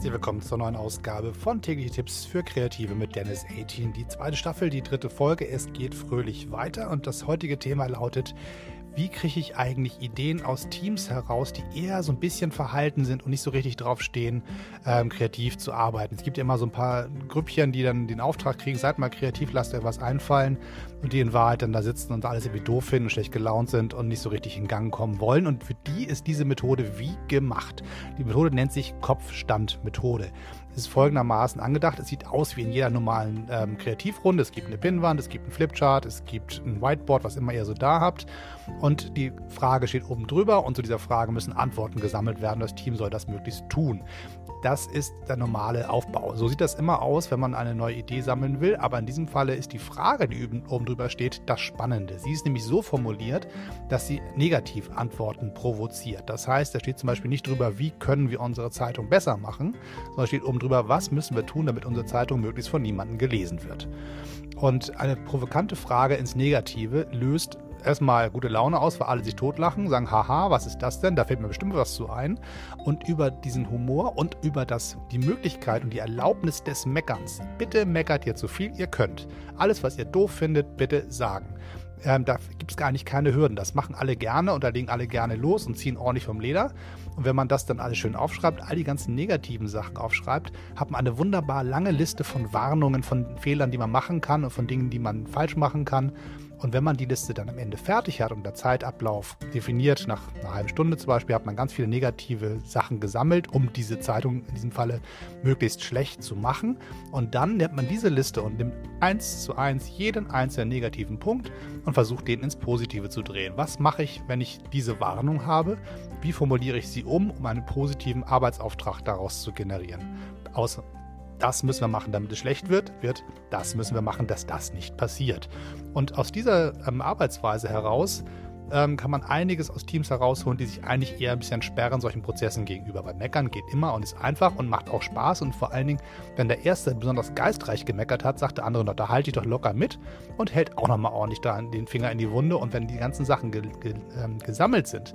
Herzlich willkommen zur neuen Ausgabe von Tägliche Tipps für Kreative mit Dennis 18. Die zweite Staffel, die dritte Folge. Es geht fröhlich weiter und das heutige Thema lautet, wie kriege ich eigentlich Ideen aus Teams heraus, die eher so ein bisschen verhalten sind und nicht so richtig drauf stehen, ähm, kreativ zu arbeiten. Es gibt ja immer so ein paar Grüppchen, die dann den Auftrag kriegen, seid mal kreativ, lasst euch was einfallen und die in Wahrheit dann da sitzen und alles irgendwie doof finden und schlecht gelaunt sind und nicht so richtig in Gang kommen wollen. Und für die ist diese Methode wie gemacht. Die Methode nennt sich Kopfstandmethode ist folgendermaßen angedacht. Es sieht aus wie in jeder normalen ähm, Kreativrunde. Es gibt eine Pinnwand, es gibt ein Flipchart, es gibt ein Whiteboard, was immer ihr so da habt. Und die Frage steht oben drüber und zu dieser Frage müssen Antworten gesammelt werden. Das Team soll das möglichst tun. Das ist der normale Aufbau. So sieht das immer aus, wenn man eine neue Idee sammeln will. Aber in diesem Falle ist die Frage, die oben drüber steht, das Spannende. Sie ist nämlich so formuliert, dass sie Negativantworten provoziert. Das heißt, da steht zum Beispiel nicht drüber, wie können wir unsere Zeitung besser machen, sondern steht oben drüber, was müssen wir tun, damit unsere Zeitung möglichst von niemandem gelesen wird. Und eine provokante Frage ins Negative löst erstmal gute Laune aus, weil alle sich totlachen, sagen, haha, was ist das denn? Da fällt mir bestimmt was zu ein. Und über diesen Humor und über das, die Möglichkeit und die Erlaubnis des Meckerns. Bitte meckert ihr so viel ihr könnt. Alles, was ihr doof findet, bitte sagen. Ähm, da gibt es gar nicht keine Hürden. Das machen alle gerne und da legen alle gerne los und ziehen ordentlich vom Leder. Und wenn man das dann alles schön aufschreibt, all die ganzen negativen Sachen aufschreibt, hat man eine wunderbar lange Liste von Warnungen, von Fehlern, die man machen kann und von Dingen, die man falsch machen kann. Und wenn man die Liste dann am Ende fertig hat und der Zeitablauf definiert, nach einer halben Stunde zum Beispiel, hat man ganz viele negative Sachen gesammelt, um diese Zeitung in diesem Falle möglichst schlecht zu machen. Und dann nimmt man diese Liste und nimmt eins zu eins jeden einzelnen negativen Punkt und versucht den ins Positive zu drehen. Was mache ich, wenn ich diese Warnung habe? Wie formuliere ich sie um, um einen positiven Arbeitsauftrag daraus zu generieren? Aus das müssen wir machen, damit es schlecht wird, wird, das müssen wir machen, dass das nicht passiert. Und aus dieser ähm, Arbeitsweise heraus ähm, kann man einiges aus Teams herausholen, die sich eigentlich eher ein bisschen sperren solchen Prozessen gegenüber. Weil Meckern geht immer und ist einfach und macht auch Spaß. Und vor allen Dingen, wenn der Erste besonders geistreich gemeckert hat, sagt der andere noch, da halte ich doch locker mit und hält auch nochmal ordentlich da den Finger in die Wunde. Und wenn die ganzen Sachen ge ge ähm, gesammelt sind,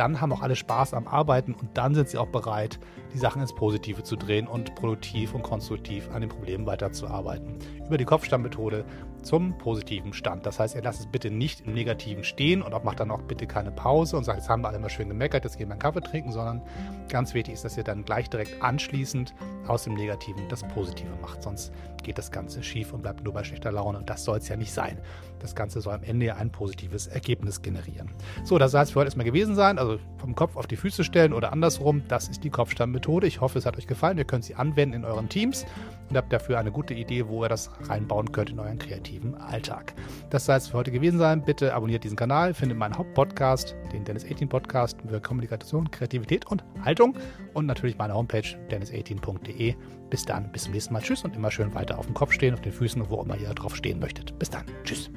dann haben auch alle Spaß am Arbeiten und dann sind sie auch bereit, die Sachen ins Positive zu drehen und produktiv und konstruktiv an den Problemen weiterzuarbeiten. Über die Kopfstandmethode zum positiven Stand. Das heißt, ihr lasst es bitte nicht im Negativen stehen und auch macht dann auch bitte keine Pause und sagt, jetzt haben wir alle mal schön gemeckert, jetzt gehen wir einen Kaffee trinken, sondern ganz wichtig ist, dass ihr dann gleich direkt anschließend aus dem Negativen das Positive macht. Sonst geht das Ganze schief und bleibt nur bei schlechter Laune. Und das soll es ja nicht sein. Das Ganze soll am Ende ja ein positives Ergebnis generieren. So, das soll es für heute erstmal gewesen sein. Also vom Kopf auf die Füße stellen oder andersrum. Das ist die Kopfstandmethode. Ich hoffe, es hat euch gefallen. Ihr könnt sie anwenden in euren Teams und habt dafür eine gute Idee, wo ihr das reinbauen könnt in euren kreativen Alltag. Das soll es für heute gewesen sein. Bitte abonniert diesen Kanal, findet meinen Hauptpodcast, den Dennis 18 Podcast für Kommunikation, Kreativität und Haltung und natürlich meine Homepage dennis18.de. Bis dann, bis zum nächsten Mal. Tschüss und immer schön weiter auf dem Kopf stehen, auf den Füßen, wo immer ihr drauf stehen möchtet. Bis dann. Tschüss.